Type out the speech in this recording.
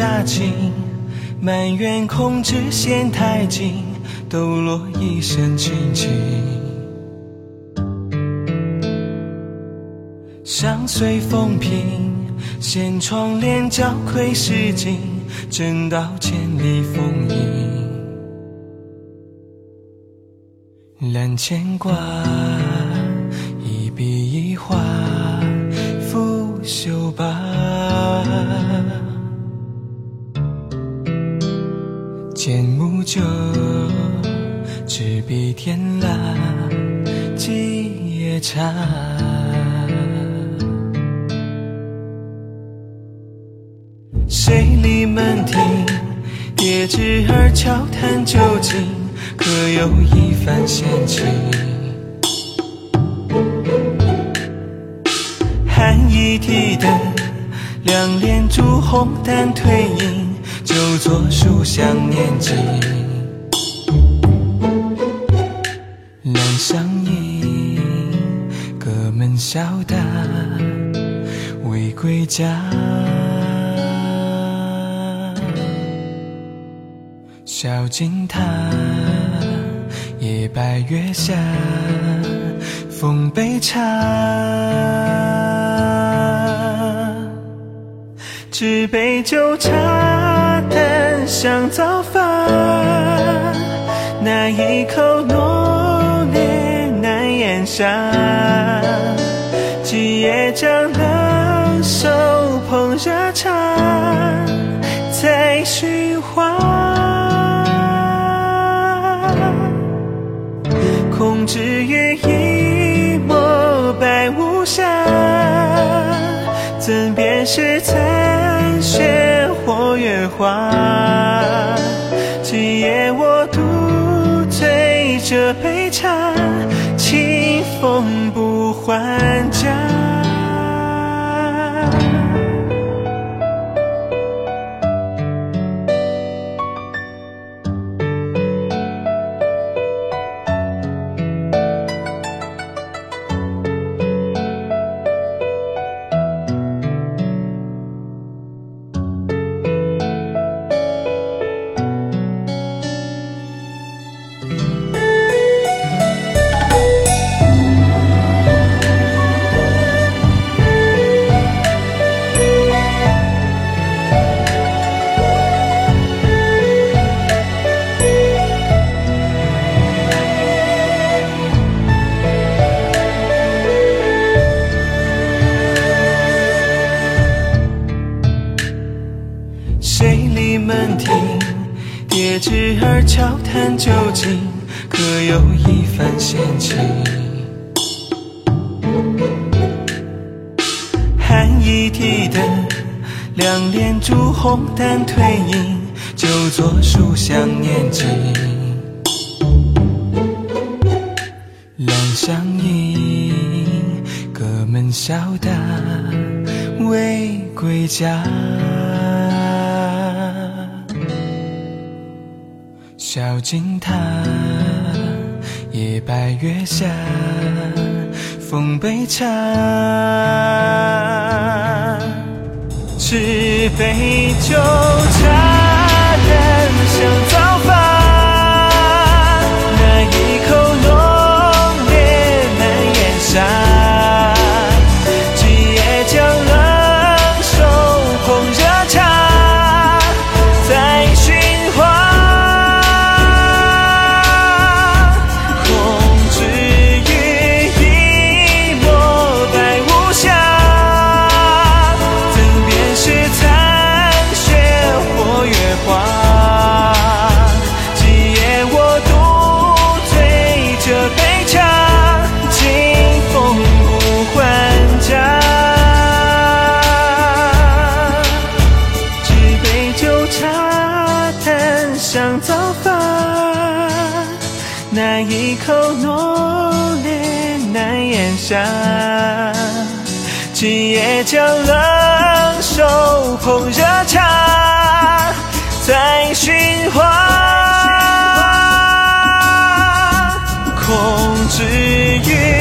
雪乍晴，埋怨控制线太紧，抖落一身清静。相随风平，掀窗帘交窥诗景，正道千里风影。揽牵挂，剑木酒，执笔天蜡，几夜茶。水里门庭？叠枝儿悄谈究竟，可有一番闲情？寒衣提灯，两帘烛红淡褪影，就坐书香念经。两相迎，隔门笑答，未归家。小径塔，夜白月下，奉杯茶。纸杯酒茶，淡香早发。那一口浓烈难咽下，几夜将冷手捧热茶，再寻花。空知于一抹白无瑕，怎辨是残雪或月华？这杯茶，清风不还家。悄谈究竟，可有一番闲情？寒衣提灯，两帘烛红淡褪影，就坐书香念经。两相迎，隔门笑答，未归家。小径塔，夜白月下，奉杯茶。纸杯酒一口浓烈难咽下，今夜将冷手捧热茶，再寻花。空知于